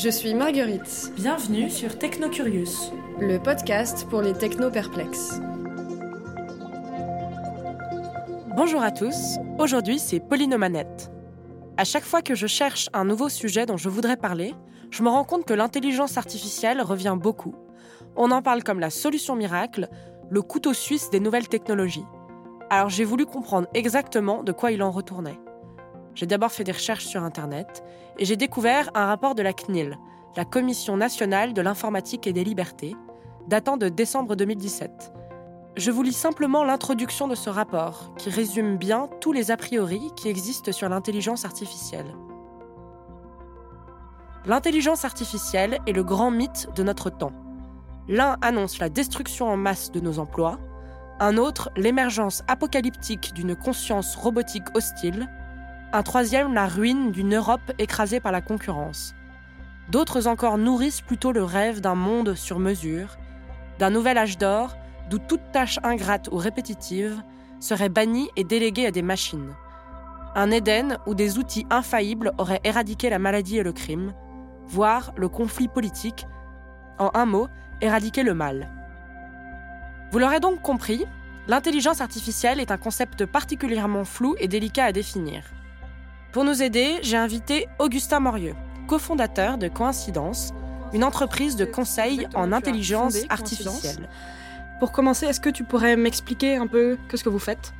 Je suis Marguerite, Bienvenue sur Technocurious. le podcast pour les techno-perplexes. Bonjour à tous, aujourd'hui c'est Pauline aux manettes. À chaque fois que je cherche un nouveau sujet dont je voudrais parler, je me rends compte que l'intelligence artificielle revient beaucoup. On en parle comme la solution miracle, le couteau suisse des nouvelles technologies. Alors j'ai voulu comprendre exactement de quoi il en retournait. J'ai d'abord fait des recherches sur Internet et j'ai découvert un rapport de la CNIL, la Commission nationale de l'informatique et des libertés, datant de décembre 2017. Je vous lis simplement l'introduction de ce rapport, qui résume bien tous les a priori qui existent sur l'intelligence artificielle. L'intelligence artificielle est le grand mythe de notre temps. L'un annonce la destruction en masse de nos emplois, un autre l'émergence apocalyptique d'une conscience robotique hostile, un troisième la ruine d'une Europe écrasée par la concurrence. D'autres encore nourrissent plutôt le rêve d'un monde sur mesure, d'un nouvel âge d'or d'où toute tâche ingrate ou répétitive serait bannie et déléguée à des machines. Un Éden où des outils infaillibles auraient éradiqué la maladie et le crime, voire le conflit politique, en un mot, éradiquer le mal. Vous l'aurez donc compris, l'intelligence artificielle est un concept particulièrement flou et délicat à définir. Pour nous aider, j'ai invité Augustin Morieux, cofondateur de Coïncidence, une entreprise de conseil en intelligence fondé artificielle. Pour commencer, est-ce que tu pourrais m'expliquer un peu que ce que vous faites?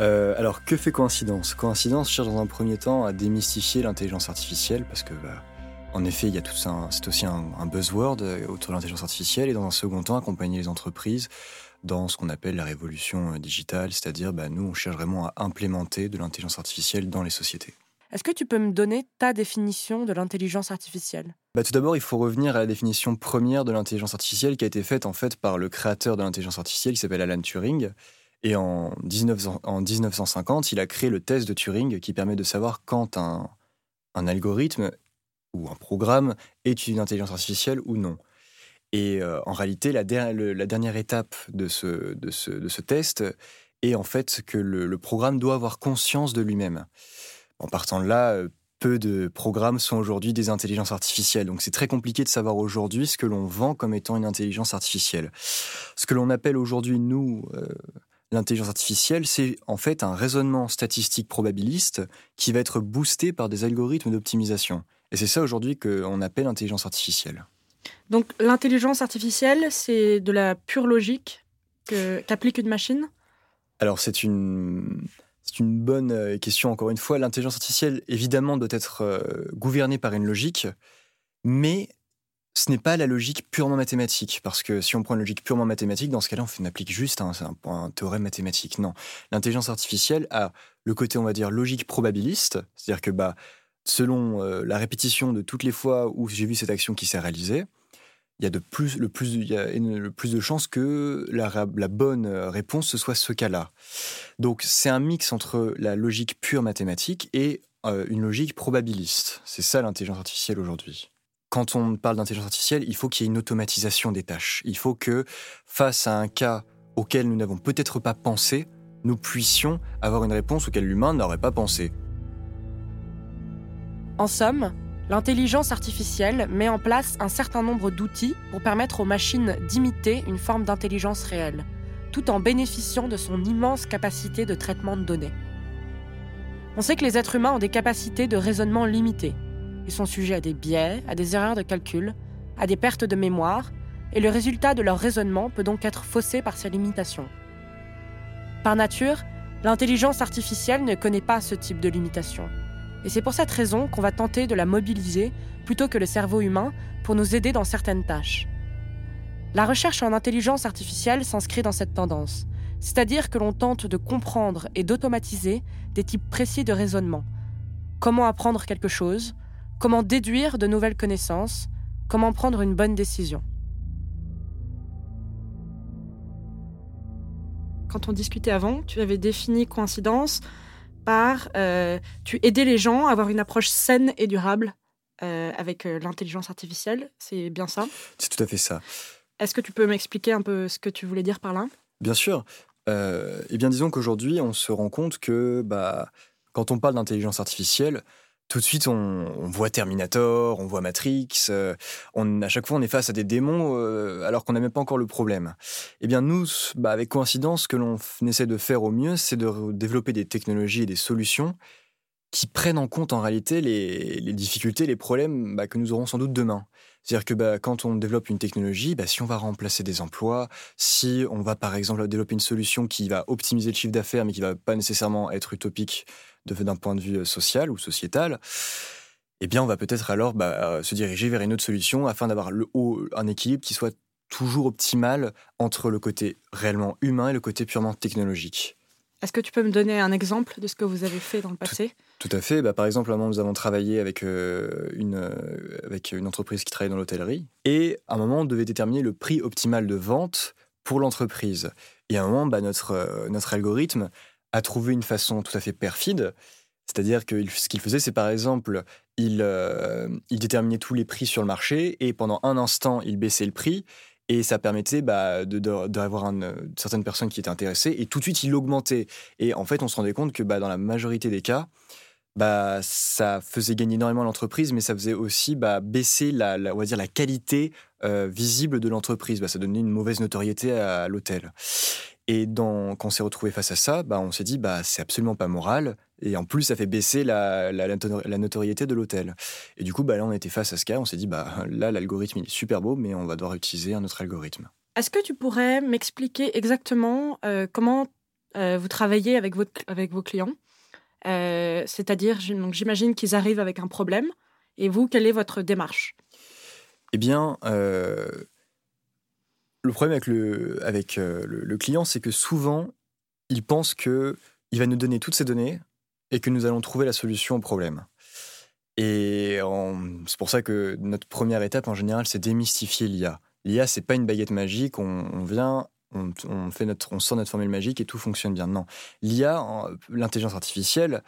Euh, alors, que fait Coïncidence? Coïncidence cherche dans un premier temps à démystifier l'intelligence artificielle parce que, bah, en effet, il y a tout ça, c'est aussi un, un buzzword euh, autour de l'intelligence artificielle et dans un second temps, accompagner les entreprises dans ce qu'on appelle la révolution euh, digitale, c'est-à-dire, bah, nous, on cherche vraiment à implémenter de l'intelligence artificielle dans les sociétés. Est-ce que tu peux me donner ta définition de l'intelligence artificielle? Bah, tout d'abord, il faut revenir à la définition première de l'intelligence artificielle qui a été faite en fait par le créateur de l'intelligence artificielle qui s'appelle Alan Turing. Et en, 19, en 1950, il a créé le test de Turing qui permet de savoir quand un, un algorithme ou un programme est une intelligence artificielle ou non. Et euh, en réalité, la, dernière étape de ce, test est en fait que le, le programme doit avoir conscience de lui-même. En partant de là, euh, peu de programmes sont aujourd'hui des intelligences artificielles. Donc c'est très compliqué de savoir aujourd'hui ce que l'on vend comme étant une intelligence artificielle. Ce que l'on appelle aujourd'hui, nous, euh, l'intelligence artificielle, c'est en fait un raisonnement statistique probabiliste qui va être boosté par des algorithmes d'optimisation. Et c'est ça aujourd'hui qu'on appelle intelligence artificielle. Donc l'intelligence artificielle, c'est de la pure logique que- qu'applique une machine? Alors c'est une une bonne euh, question encore une fois. L'intelligence artificielle évidemment doit être euh, gouvernée par une logique, mais ce n'est pas la logique purement mathématique parce que si on prend une logique purement mathématique, dans ce cas-là, on, applique juste un, un, un théorème mathématique. Non, l'intelligence artificielle a le côté on va dire logique probabiliste, c'est-à-dire que bah selon euh, la répétition de toutes les fois où j'ai vu cette action qui s'est réalisée, il y a de plus, le plus, il y a le plus de chances que la, la bonne euh, réponse ce soit ce cas-là. Donc c'est un mix entre la logique pure mathématique et euh, une logique probabiliste. C'est ça l'intelligence artificielle aujourd'hui. Quand on parle d'intelligence artificielle, il faut qu'il y ait une automatisation des tâches. Il faut que face à un cas auquel nous n'avons peut-être pas pensé, nous puissions avoir une réponse auquel l'humain n'aurait pas pensé. En somme, l'intelligence artificielle met en place un certain nombre d'outils pour permettre aux machines d'imiter une forme d'intelligence réelle, tout en bénéficiant de son immense capacité de traitement de données. On sait que les êtres humains ont des capacités de raisonnement limitées. Ils sont sujets à des biais, à des erreurs de calcul, à des pertes de mémoire, et le résultat de leur raisonnement peut donc être faussé par ces limitations. Par nature, l'intelligence artificielle ne connaît pas ce type de limitation. Et c'est pour cette raison qu'on va tenter de la mobiliser plutôt que le cerveau humain pour nous aider dans certaines tâches. La recherche en intelligence artificielle s'inscrit dans cette tendance. c'est-à-dire que l'on tente de comprendre et d'automatiser des types précis de raisonnement. Comment apprendre quelque chose, comment déduire de nouvelles connaissances, comment prendre une bonne décision. Quand on discutait avant, tu avais défini coïncidence par euh, tu aidais les gens à avoir une approche saine et durable euh, avec euh, l'intelligence artificielle. C'est bien ça? C'est tout à fait ça. Est-ce que tu peux m'expliquer un peu ce que tu voulais dire par là? Bien sûr. Eh bien, disons qu'aujourd'hui, on se rend compte que bah, quand on parle d'intelligence artificielle, tout de suite, on, voit Terminator, on voit Matrix. euh, à chaque fois, on est face à des démons euh, alors qu'on n'a même pas encore le problème. Eh bien, nous, bah, avec coïncidence, ce que l'on essaie de faire au mieux, c'est de développer des technologies et des solutions qui prennent en compte en réalité les, difficultés, les problèmes bah, que nous aurons sans doute demain. C'est-à-dire que bah, quand on développe une technologie, si on va remplacer des emplois, si on va par exemple développer une solution qui va optimiser le chiffre d'affaires mais qui va pas nécessairement être utopique d'un point de vue euh, social ou sociétal, eh bien on va peut-être alors bah, euh, se diriger vers une autre solution afin d'avoir le haut, un équilibre qui soit toujours optimal entre le côté réellement humain et le côté purement technologique. Est-ce que tu peux me donner un exemple de ce que vous avez fait dans le passé? Tout à fait. Bah, par exemple, à un moment, nous avons travaillé avec, euh, une, euh, avec une entreprise qui travaille dans l'hôtellerie. Et à un moment, on devait déterminer le prix optimal de vente pour l'entreprise. Et à un moment, bah, notre, euh, notre algorithme a trouvé une façon tout à fait perfide. C'est-à-dire que ce qu'il faisait, c'est par exemple, il, euh, il déterminait tous les prix sur le marché et pendant un instant, il baissait le prix. Et ça permettait bah, de- de- d'avoir euh, certaines personnes qui étaient intéressées et tout de suite, il augmentait. Et en fait, on se rendait compte que bah, dans la majorité des cas, bah, ça faisait gagner énormément l'entreprise, mais ça faisait aussi bah, baisser la, la- on va dire, la qualité euh, visible de l'entreprise. Bah, ça donnait une mauvaise notoriété à l'hôtel. Et dans, quand on s'est retrouvé face à ça, bah, on s'est dit bah c'est absolument pas moral. Et en plus, ça fait baisser la, la, la notoriété de l'hôtel. Et du coup, bah, là, on était face à ce cas. On s'est dit bah là, l'algorithme il est super beau, mais on va devoir utiliser un autre algorithme. Est-ce que tu pourrais m'expliquer exactement euh, comment euh, vous travaillez avec, votre, avec vos clients? Euh, C'est-à-dire, j'imagine qu'ils arrivent avec un problème. Et vous, quelle est votre démarche? Eh bien, le problème avec euh, le, client, c'est que souvent, il pense que il va nous donner toutes ces données et que nous allons trouver la solution au problème. Et c'est pour ça que notre première étape, en général, c'est démystifier l'IA. L'IA, c'est pas une baguette magique. On, vient, on, fait notre, on sort notre formule magique et tout fonctionne bien. Non, l'IA, en- l'intelligence artificielle,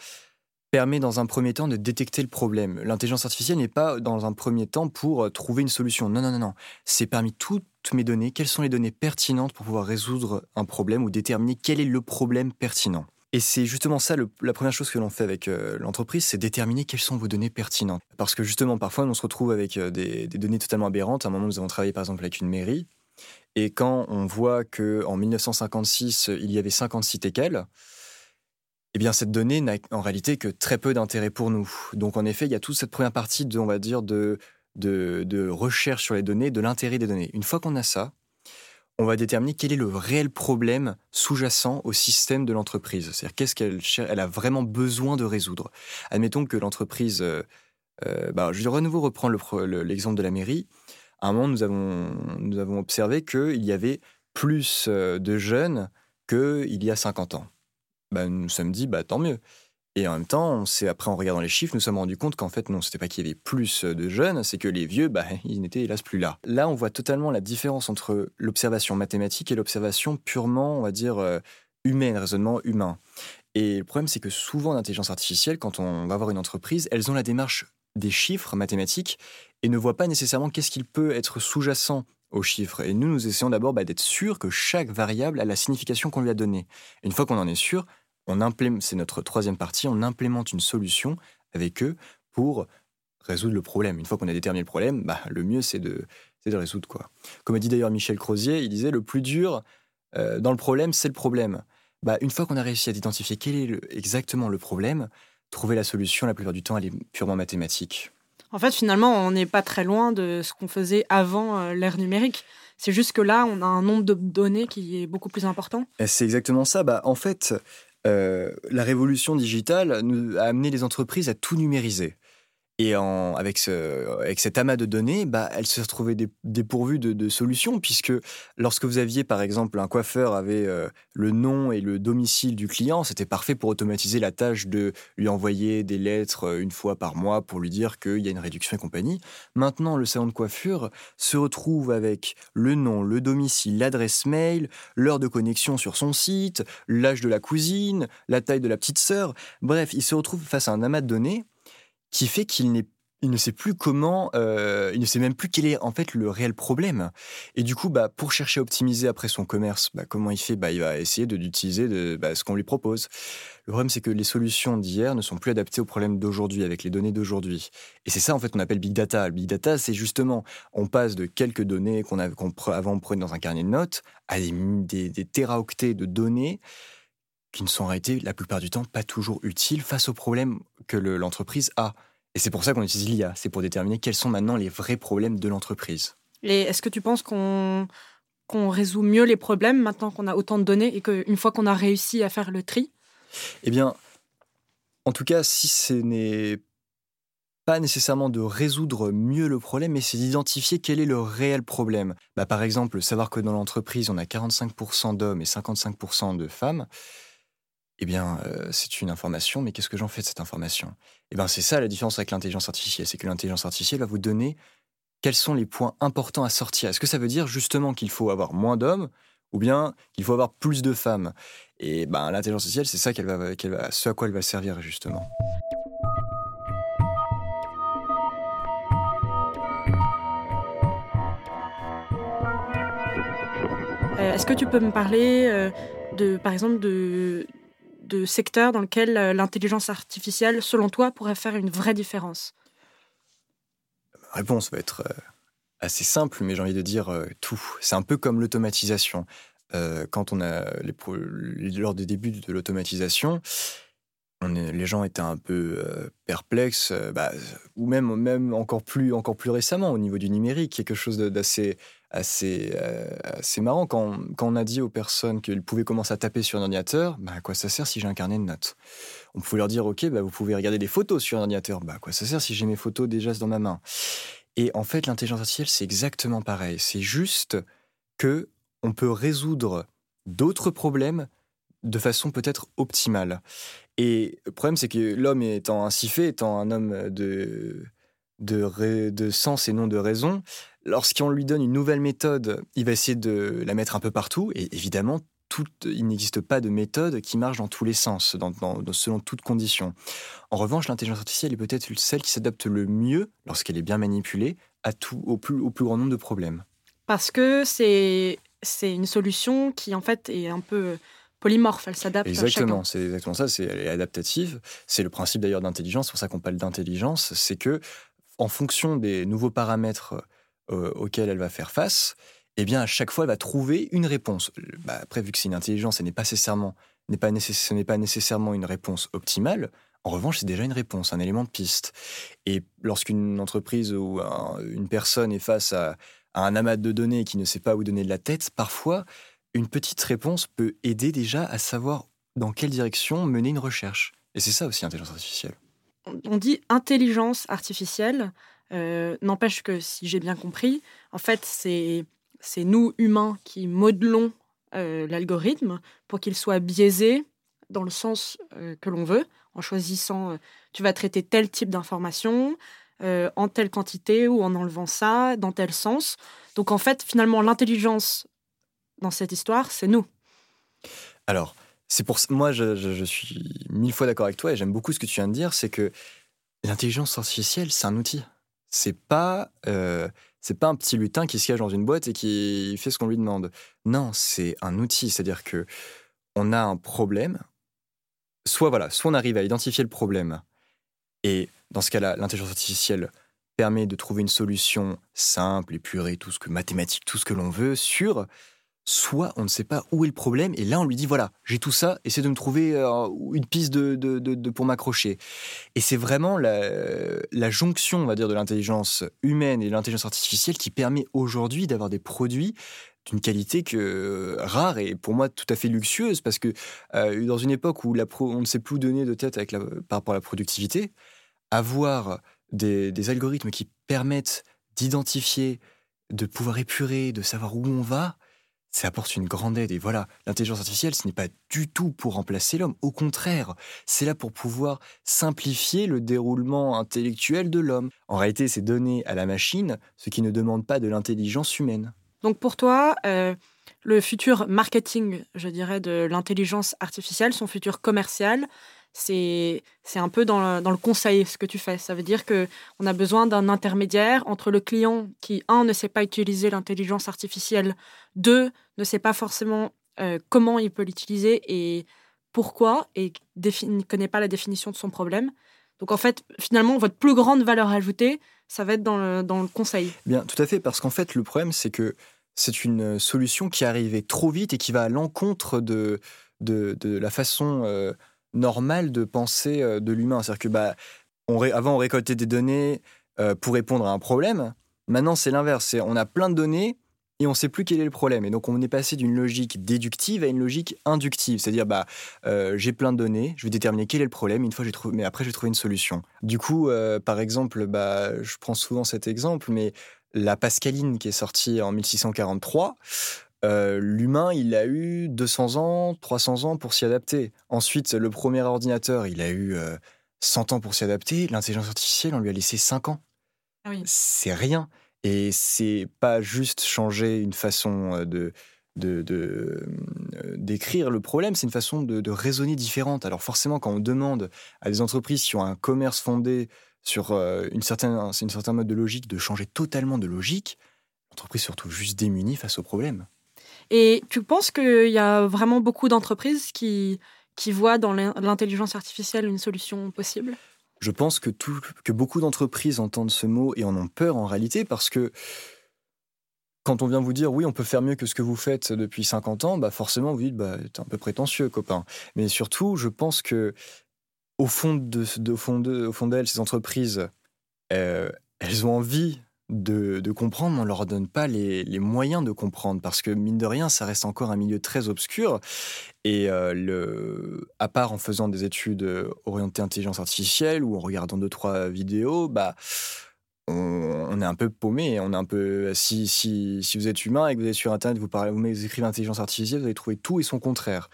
permet dans un premier temps de détecter le problème. L'intelligence artificielle n'est pas dans un premier temps pour euh, trouver une solution. Non, non, non, non. C'est parmi toutes mes données, quelles sont les données pertinentes pour pouvoir résoudre un problème ou déterminer quel est le problème pertinent. Et c'est justement ça, la première chose que l'on fait avec euh, l'entreprise, c'est déterminer quelles sont vos données pertinentes. Parce que justement, parfois, on se retrouve avec euh, des, données totalement aberrantes. À un moment, nous avons travaillé par exemple avec une mairie. Et quand on voit qu'en 1956, il y avait 56 teckels, eh bien, cette donnée n'a en réalité que très peu d'intérêt pour nous. Donc, en effet, il y a toute cette première partie de, on va dire, de, recherche sur les données, de l'intérêt des données. Une fois qu'on a ça, on va déterminer quel est le réel problème sous-jacent au système de l'entreprise. C'est-à-dire qu'est-ce qu'elle a vraiment besoin de résoudre. Admettons que l'entreprise, euh, euh, bah, je vais de nouveau reprendre l'exemple de la mairie. À un moment, nous avons, nous avons observé qu'il y avait plus euh, de jeunes qu'il y a 50 ans. Bah, nous sommes dit, bah, tant mieux. Et en même temps, on après, en regardant les chiffres, nous sommes rendus compte qu'en fait, non, c'était pas qu'il y avait plus de jeunes, c'est que les vieux, bah, ils n'étaient hélas plus là. Là, on voit totalement la différence entre l'observation mathématique et l'observation purement, on va dire, euh, humaine, raisonnement humain. Et le problème, c'est que souvent, l'intelligence artificielle, quand on va voir une entreprise, elles ont la démarche des chiffres mathématiques et ne voient pas nécessairement qu'est-ce qu'il peut être sous-jacent aux chiffres. Et nous, nous essayons d'abord bah, d'être sûrs que chaque variable a la signification qu'on lui a donnée. Une fois qu'on en est sûr, on implémente, c'est notre troisième partie, on implémente une solution avec eux pour résoudre le problème. Une fois qu'on a déterminé le problème, bah, le mieux c'est de, de résoudre quoi. Comme a dit d'ailleurs Michel Crozier, il disait le plus dur euh, dans le problème, c'est le problème. Bah, une fois qu'on a réussi à identifier quel est le- exactement le problème, trouver la solution, la plupart du temps, elle est purement mathématique. En fait, finalement, on n'est pas très loin de ce qu'on faisait avant euh, l'ère numérique. C'est juste que là, on a un nombre de données qui est beaucoup plus important. C'est exactement ça. Bah, en fait, la révolution digitale a amené les entreprises à tout numériser. Et avec, ce, avec cet amas de données, bah, elle se retrouvait dépourvue de, de, solutions, puisque lorsque vous aviez, par exemple, un coiffeur avait euh, le nom et le domicile du client, c'était parfait pour automatiser la tâche de lui envoyer des lettres euh, une fois par mois pour lui dire qu'il y a une réduction et compagnie. Maintenant, le salon de coiffure se retrouve avec le nom, le domicile, l'adresse mail, l'heure de connexion sur son site, l'âge de la cousine, la taille de la petite sœur. Bref, il se retrouve face à un amas de données qui fait qu'il il ne sait plus comment, euh, il ne sait même plus quel est en fait le réel problème. Et du coup, bah, pour chercher à optimiser après son commerce, bah, comment il fait bah, Il va essayer d'utiliser de, ce qu'on lui propose. Le problème, c'est que les solutions d'hier ne sont plus adaptées aux problèmes d'aujourd'hui, avec les données d'aujourd'hui. Et c'est ça, en fait, qu'on appelle big data. Le big data, c'est justement, on passe de quelques données qu'on avait, avant on prenait dans un carnet de notes à des, des, des téraoctets de données qui ne sont en réalité, la plupart du temps, pas toujours utiles face aux problèmes que l'entreprise a. Et c'est pour ça qu'on utilise l'IA, c'est pour déterminer quels sont maintenant les vrais problèmes de l'entreprise. Et est-ce que tu penses qu'on qu'on résout mieux les problèmes maintenant qu'on a autant de données et qu'une fois qu'on a réussi à faire le tri? Eh bien, en tout cas, si ce n'est pas nécessairement de résoudre mieux le problème, mais c'est d'identifier quel est le réel problème. Bah, par exemple, savoir que dans l'entreprise, on a 45% d'hommes et 55% de femmes, eh bien, euh, c'est une information, mais qu'est-ce que j'en fais de cette information? Eh bien, c'est ça la différence avec l'intelligence artificielle, c'est que l'intelligence artificielle va vous donner quels sont les points importants à sortir. Est-ce que ça veut dire justement qu'il faut avoir moins d'hommes ou bien qu'il faut avoir plus de femmes? Et ben, l'intelligence artificielle, c'est ça qu'elle va, ce à quoi elle va servir justement. Euh, est-ce que tu peux me parler euh, de, par exemple, de, de secteurs dans lesquels euh, l'intelligence artificielle, selon toi, pourrait faire une vraie différence? Ma réponse va être euh, assez simple, mais j'ai envie de dire euh, tout. C'est un peu comme l'automatisation. quand on a les, lors des débuts de l'automatisation, les gens étaient un peu perplexes, bah, ou même, même encore, plus, encore plus récemment au niveau du numérique, quelque chose d'assez euh, assez marrant quand, on a dit aux personnes qu'ils pouvaient commencer à taper sur un ordinateur, bah, à quoi ça sert si j'ai un carnet de notes On pouvait leur dire, OK, bah, vous pouvez regarder des photos sur un ordinateur, bah, à quoi ça sert si j'ai mes photos déjà dans ma main? Et en fait, l'intelligence artificielle, c'est exactement pareil. C'est juste que on peut résoudre d'autres problèmes de façon peut-être optimale. Et le problème, c'est que l'homme étant ainsi fait, étant un homme de sens et non de raison, lorsqu'on lui donne une nouvelle méthode, il va essayer de la mettre un peu partout. Et évidemment, tout, il n'existe pas de méthode qui marche dans tous les sens, dans, selon toutes conditions. En revanche, l'intelligence artificielle est peut-être celle qui s'adapte le mieux, lorsqu'elle est bien manipulée, à tout, au, plus, au plus grand nombre de problèmes. Parce que c'est, c'est une solution qui, en fait, est un peu polymorphe, elle s'adapte Exactement, c'est exactement ça, c'est, elle est adaptative. C'est le principe d'ailleurs d'intelligence, c'est pour ça qu'on parle d'intelligence, c'est que en fonction des nouveaux paramètres euh, elle va faire face, eh bien, à chaque fois, elle va trouver une réponse. Bah, après, vu que c'est une intelligence, ce n'est pas nécessairement, pas, nécessairement une réponse optimale. En revanche, c'est déjà une réponse, un élément de piste. Et lorsqu'une entreprise ou une personne est face à, à, un amas de données qui ne sait pas où donner de la tête, parfois, une petite réponse peut aider déjà à savoir dans quelle direction mener une recherche. Et c'est ça aussi l'intelligence artificielle on dit intelligence artificielle. Euh, n'empêche que si j'ai bien compris, en fait, c'est nous, humains, qui modelons euh, l'algorithme pour qu'il soit biaisé dans le sens euh, que l'on veut, en choisissant, tu vas traiter tel type d'information, en telle quantité ou en enlevant ça, dans tel sens. Donc en fait, finalement, l'intelligence dans cette histoire, c'est nous. Alors, c'est pour moi, je, suis mille fois d'accord avec toi et j'aime beaucoup ce que tu viens de dire, c'est que l'intelligence artificielle, c'est un outil. C'est pas, euh, c'est pas un petit lutin qui se cache dans une boîte et qui fait ce qu'on lui demande. Non, c'est un outil, c'est-à-dire que on a un problème. Soit voilà, soit on arrive à identifier le problème et dans ce cas-là, l'intelligence artificielle permet de trouver une solution simple, épurée, tout ce que mathématique, tout ce que l'on veut sur soit on ne sait pas où est le problème, et là on lui dit voilà, j'ai tout ça, essaie de me trouver euh, une piste de, pour m'accrocher. Et c'est vraiment la, jonction, on va dire, de l'intelligence humaine et de l'intelligence artificielle qui permet aujourd'hui d'avoir des produits d'une qualité que rare et pour moi tout à fait luxueuse parce que euh, dans une époque où la on ne sait plus donner de tête avec par rapport à la productivité, avoir des algorithmes qui permettent d'identifier, de pouvoir épurer, de savoir où on va, ça apporte une grande aide. Et voilà, l'intelligence artificielle, ce n'est pas du tout pour remplacer l'homme. Au contraire, c'est là pour pouvoir simplifier le déroulement intellectuel de l'homme. En réalité, c'est donner à la machine ce qui ne demande pas de l'intelligence humaine. Donc pour toi, euh, le futur marketing, je dirais, de l'intelligence artificielle, son futur commercial, c'est un peu dans le, dans le, conseil ce que tu fais. Ça veut dire qu'on a besoin d'un intermédiaire entre le client qui, un, ne sait pas utiliser l'intelligence artificielle, deux, ne sait pas forcément euh, comment il peut l'utiliser et pourquoi, et ne connaît pas la définition de son problème. Donc en fait, finalement, votre plus grande valeur ajoutée, ça va être dans le, dans le conseil. Bien, tout à fait, parce qu'en fait, le problème, c'est que c'est une solution qui arrivait trop vite et qui va à l'encontre de, de, de, la façon... Euh, normal de penser euh, de l'humain. C'est-à-dire que bah, on avant, on récoltait des données euh, pour répondre à un problème. Maintenant, c'est l'inverse. On a plein de données et on ne sait plus quel est le problème. Et donc, on est passé d'une logique déductive à une logique inductive. C'est-à-dire, bah, euh, j'ai plein de données, je vais déterminer quel est le problème, une fois j'ai trouvé, mais après, j'ai trouvé une solution. Du coup, par exemple, bah, je prends souvent cet exemple, mais la Pascaline qui est sortie en 1643, euh, l'humain, il a eu 200 ans, 300 ans pour s'y adapter. Ensuite, le premier ordinateur, il a eu 100 euh, ans pour s'y adapter. L'intelligence artificielle, on lui a laissé 5 ans. Ah c'est rien. Et c'est pas juste changer une façon euh, de d'écrire le problème, c'est une façon de, raisonner différente. Alors forcément, quand on demande à des entreprises qui ont un commerce fondé sur une certaine, un certain mode de logique de changer totalement de logique, l'entreprise se retrouve juste démunie face au problème. Et tu penses qu'il y a vraiment beaucoup d'entreprises qui, voient dans l'intelligence artificielle une solution possible? Je pense que, beaucoup d'entreprises entendent ce mot et en ont peur en réalité parce que quand on vient vous dire oui, on peut faire mieux que ce que vous faites depuis 50 ans, bah forcément vous dites bah t'es un peu prétentieux copain. Mais surtout, je pense que au fond de, de, d'elles, ces entreprises, euh, elles ont envie de, comprendre, mais on leur donne pas les, moyens de comprendre parce que mine de rien, ça reste encore un milieu très obscur. Et euh, le, à part en faisant des études euh, orientées intelligence artificielle ou en regardant deux trois vidéos, bah on, est un peu paumé. On est un peu si, si, si vous êtes humain et que vous êtes sur internet, vous parlez, vous écrivez intelligence artificielle, vous allez trouver tout et son contraire.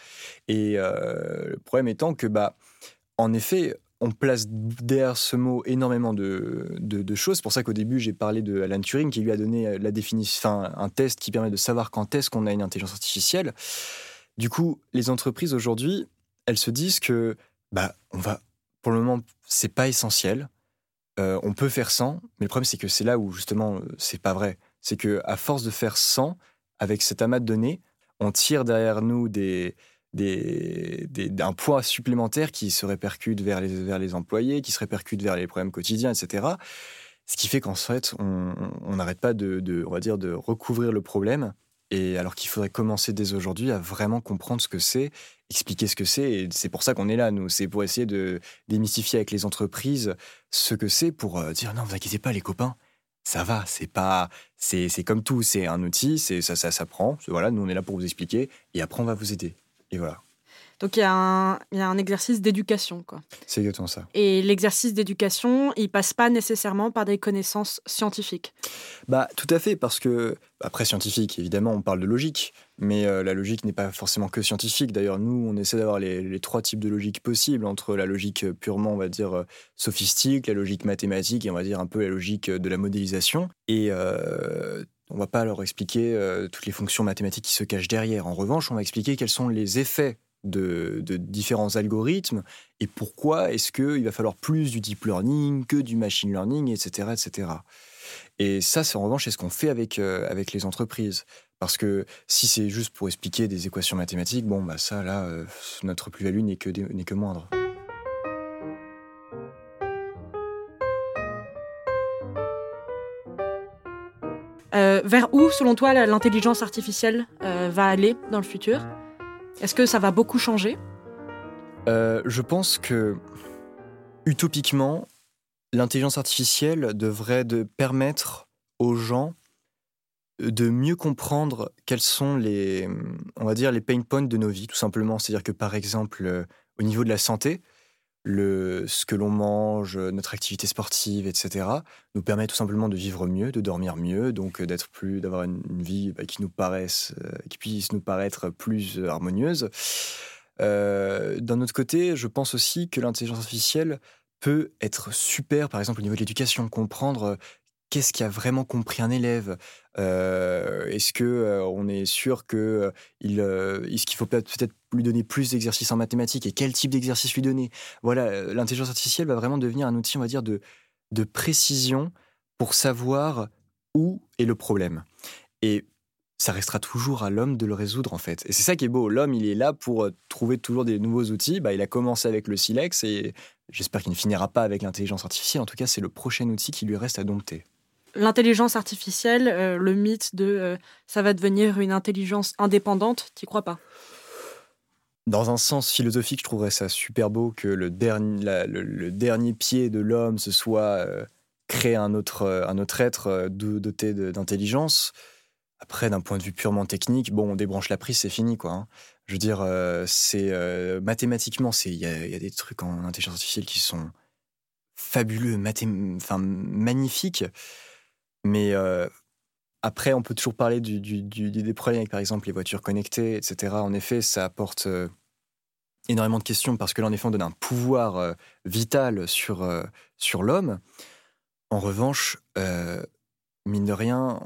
Et euh, le problème étant que bah en effet, on place derrière ce mot énormément de, choses. C'est pour ça qu'au début, j'ai parlé de Alan Turing qui lui a donné euh, la définition, un test qui permet de savoir quand est-ce qu'on a une intelligence artificielle. Du coup, les entreprises aujourd'hui, elles se disent que, bah, on va, pour le moment, c'est pas essentiel. Euh, on peut faire sans, mais le problème c'est que c'est là où justement c'est pas vrai. C'est que à force de faire sans, avec cet amas de données, on tire derrière nous des, d'un poids supplémentaire qui se répercute vers les, vers les employés, qui se répercute vers les problèmes quotidiens, etc. Ce qui fait qu'en fait, on n'arrête pas de, on va dire, de recouvrir le problème. Et alors qu'il faudrait commencer dès aujourd'hui à vraiment comprendre ce que c'est, expliquer ce que c'est. Et c'est pour ça qu'on est là, nous. C'est pour essayer de démystifier avec les entreprises ce que c'est pour euh, dire non, vous inquiétez pas, les copains. Ça va, c'est pas, c'est, comme tout, c'est un outil, c'est ça, ça s'apprend. Voilà, nous on est là pour vous expliquer et après on va vous aider. Et voilà. Donc il y, a un, exercice d'éducation. quoi. C'est exactement ça. Et l'exercice d'éducation, il passe pas nécessairement par des connaissances scientifiques. Bah tout à fait, parce que après scientifique, évidemment, on parle de logique, mais euh, la logique n'est pas forcément que scientifique. D'ailleurs, nous, on essaie d'avoir les, trois types de logique possibles entre la logique purement, on va dire, euh, sophistique, la logique mathématique et on va dire un peu la logique de la modélisation. Et euh, on va pas leur expliquer euh, toutes les fonctions mathématiques qui se cachent derrière. En revanche, on va expliquer quels sont les effets de, différents algorithmes et pourquoi est-ce qu'il va falloir plus du deep learning que du machine learning, etc. etc. Et ça, c'est en revanche, c'est ce qu'on fait avec, euh, avec les entreprises. Parce que si c'est juste pour expliquer des équations mathématiques, bon, bah ça, là, euh, notre plus-value n'est que, que moindre. Euh, vers où, selon toi, l'intelligence artificielle euh, va aller dans le futur? Est-ce que ça va beaucoup changer? Euh, Je pense que, utopiquement, l'intelligence artificielle devrait de permettre aux gens de mieux comprendre quels sont les, on va dire, les pain points de nos vies, tout simplement. C'est-à-dire que, par exemple, au niveau de la santé, le, ce que l'on mange, notre activité sportive, etc., nous permet tout simplement de vivre mieux, de dormir mieux, donc d'être plus, d'avoir une, vie bah, qui nous paraisse, qui puisse nous paraître plus harmonieuse. D'un autre côté, je pense aussi que l'intelligence artificielle peut être super, par exemple au niveau de l'éducation, comprendre qu'est-ce qui a vraiment compris un élève Est-ce que on est sûr il, est-ce qu'il faut peut-être lui donner plus d'exercices en mathématiques et quel type d'exercice lui donner? Voilà, l'intelligence artificielle va vraiment devenir un outil, on va dire, de, de précision pour savoir où est le problème. Et ça restera toujours à l'homme de le résoudre en fait. Et c'est ça qui est beau. L'homme, il est là pour trouver toujours des nouveaux outils. Bah, il a commencé avec le silex et j'espère qu'il ne finira pas avec l'intelligence artificielle. En tout cas, c'est le prochain outil qui lui reste à dompter l'intelligence artificielle, euh, le mythe de euh, ça va devenir une intelligence indépendante, tu crois pas? Dans un sens philosophique, je trouverais ça super beau que le dernier, pied de l'homme, ce soit euh, créer un autre, être doté d'intelligence. Après, d'un point de vue purement technique, bon, on débranche la prise, c'est fini, quoi. Hein. Je veux dire, c'est mathématiquement, il y, y a, des trucs en intelligence artificielle qui sont fabuleux, magnifiques. Mais euh, après, on peut toujours parler des problèmes avec, par exemple, les voitures connectées, etc. En effet, ça apporte euh, énormément de questions parce que là, en effet, on donne un pouvoir euh, vital sur, sur l'homme. En revanche, mine de rien,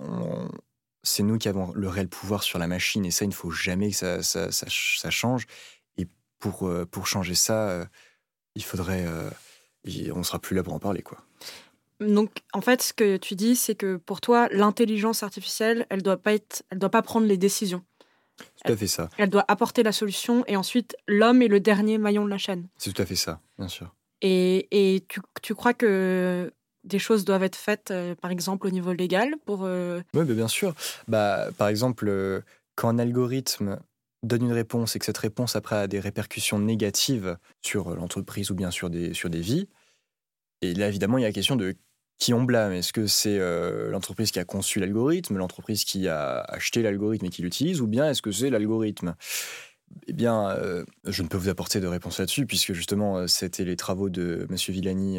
c'est nous qui avons le réel pouvoir sur la machine et ça, il ne faut jamais que ça, ça, ça, change. Et pour, pour changer ça, il faudrait. on ne sera plus là pour en parler, quoi. Donc, en fait, ce que tu dis, c'est que pour toi, l'intelligence artificielle, elle doit pas être, elle doit pas prendre les décisions. C'est tout à fait ça. Elle doit apporter la solution et ensuite, l'homme est le dernier maillon de la chaîne. C'est tout à fait ça, bien sûr. Et, et tu, tu, crois que des choses doivent être faites, euh, par exemple, au niveau légal pour... Euh, oui, bien sûr. Bah, par exemple, euh, quand un algorithme donne une réponse et que cette réponse après a des répercussions négatives sur l'entreprise ou bien sur des, sur des vies, et là évidemment il y a la question de qui on blâme Est-ce que c'est euh, l'entreprise qui a conçu l'algorithme, l'entreprise qui a acheté l'algorithme et qui l'utilise, ou bien est-ce que c'est l'algorithme? Eh bien, euh, je ne peux vous apporter de réponse là-dessus, puisque justement, euh, c'était les travaux de M. Villani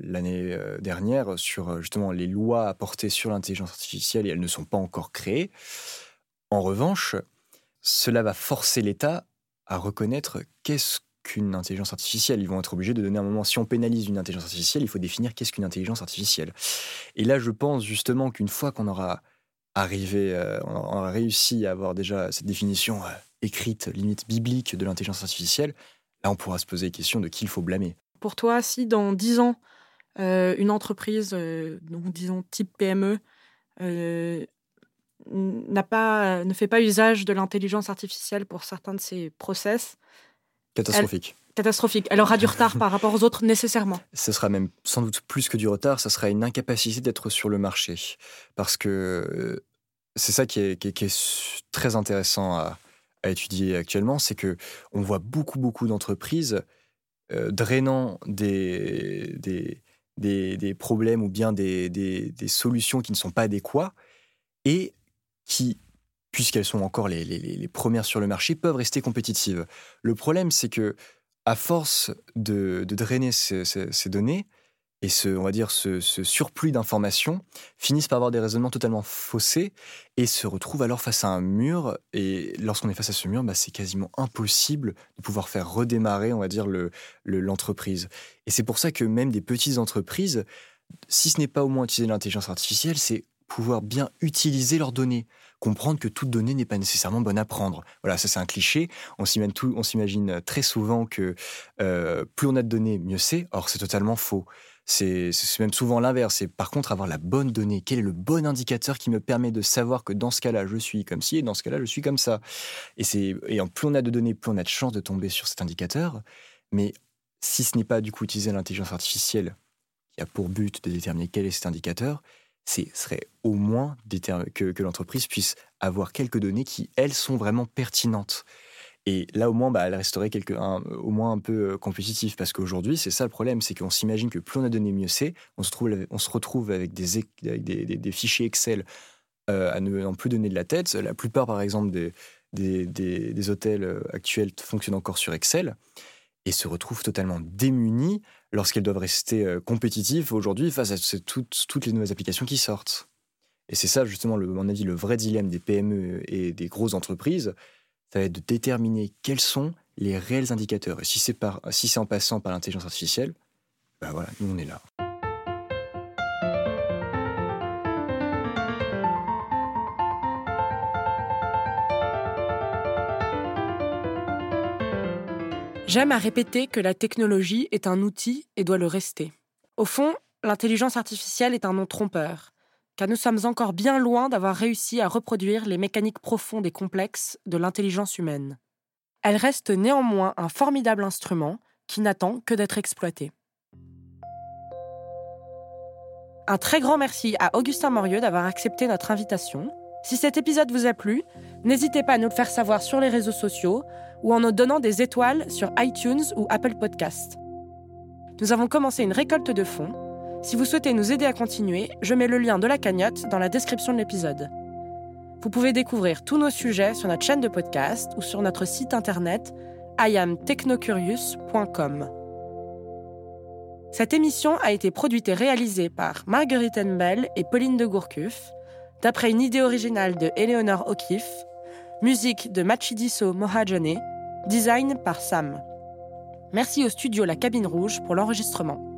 l'année dernière sur justement les lois apportées sur l'intelligence artificielle et elles ne sont pas encore créées. En revanche, cela va forcer l'État à reconnaître qu'est-ce qu'une intelligence artificielle. Ils vont être obligés de donner un moment. Si on pénalise une intelligence artificielle, il faut définir qu'est-ce qu'une intelligence artificielle. Et là, je pense justement qu'une fois qu'on aura arrivé, euh, on aura réussi à avoir déjà cette définition euh, écrite, limite biblique de l'intelligence artificielle, là, on pourra se poser la question de qui il faut blâmer. Pour toi, si dans 10 ans, euh, une entreprise, disons type PME, n'a pas, ne fait pas usage de l'intelligence artificielle pour certains de ses process, Catastrophique. catastrophique. Elle aura du retard par rapport aux autres nécessairement. Ce sera même sans doute plus que du retard, ça sera une incapacité d'être sur le marché. Parce que euh, c'est ça qui est, très intéressant à, étudier actuellement, c'est que on voit beaucoup, beaucoup d'entreprises euh, drainant des, des, problèmes ou bien des, des solutions qui ne sont pas adéquats et qui puisqu'elles sont encore les, premières sur le marché, peuvent rester compétitives. Le problème, c'est que à force de, drainer ces, données et ce, on va dire, ce, surplus d'informations, finissent par avoir des raisonnements totalement faussés et se retrouvent alors face à un mur. Et lorsqu'on est face à ce mur, bah, c'est quasiment impossible de pouvoir faire redémarrer, on va dire, l'entreprise. et c'est pour ça que même des petites entreprises, si ce n'est pas au moins utiliser l'intelligence artificielle, c'est pouvoir bien utiliser leurs données comprendre que toute donnée n'est pas nécessairement bonne à prendre. Voilà, ça c'est un cliché. On s'imagine très souvent que euh, plus on a de données, mieux c'est. Or, c'est totalement faux. C'est même souvent l'inverse. par contre avoir la bonne donnée. Quel est le bon indicateur qui me permet de savoir que dans ce cas-là, je suis comme ci et dans ce cas-là, je suis comme ça? Et, et en plus on a de données, plus on a de chances de tomber sur cet indicateur. Mais si ce n'est pas du coup utiliser l'intelligence artificielle qui a pour but de déterminer quel est cet indicateur, ce serait au moins que, l'entreprise puisse avoir quelques données qui, elles, sont vraiment pertinentes. Et là, au moins, bah, elle resterait au moins un peu euh, compétitive. Parce qu'aujourd'hui, c'est ça le problème, c'est qu'on s'imagine que plus on a de données, mieux c'est. On, se on se retrouve avec des, des, fichiers Excel euh, à ne plus donner de la tête. La plupart, par exemple, des, des, hôtels euh, actuels fonctionnent encore sur Excel. Et se retrouvent totalement démunies lorsqu'elles doivent rester euh, compétitives aujourd'hui face à toutes, les nouvelles applications qui sortent. Et c'est ça, justement, à mon avis, le vrai dilemme des PME et des grosses entreprises, ça va être de déterminer quels sont les réels indicateurs. Et si c'est en passant par l'intelligence artificielle, ben voilà, nous on est là. J'aime à répéter que la technologie est un outil et doit le rester. Au fond, l'intelligence artificielle est un nom trompeur, car nous sommes encore bien loin d'avoir réussi à reproduire les mécaniques profondes et complexes de l'intelligence humaine. Elle reste néanmoins un formidable instrument qui n'attend que d'être exploité. Un très grand merci à Augustin Morieux d'avoir accepté notre invitation. Si cet épisode vous a plu, n'hésitez pas à nous le faire savoir sur les réseaux sociaux ou en nous donnant des étoiles sur iTunes ou Apple Podcast. Nous avons commencé une récolte de fonds. Si vous souhaitez nous aider à continuer, je mets le lien de la cagnotte dans la description de l'épisode. Vous pouvez découvrir tous nos sujets sur notre chaîne de podcast ou sur notre site internet iamtechnocurious.com. Cette émission a été produite et réalisée par Marguerite Enbel et Pauline de Gourcuff, d'après une idée originale de Eleanor O'Keeffe, musique de Machidiso Mohajane Design par Sam. Merci au studio La Cabine Rouge pour l'enregistrement.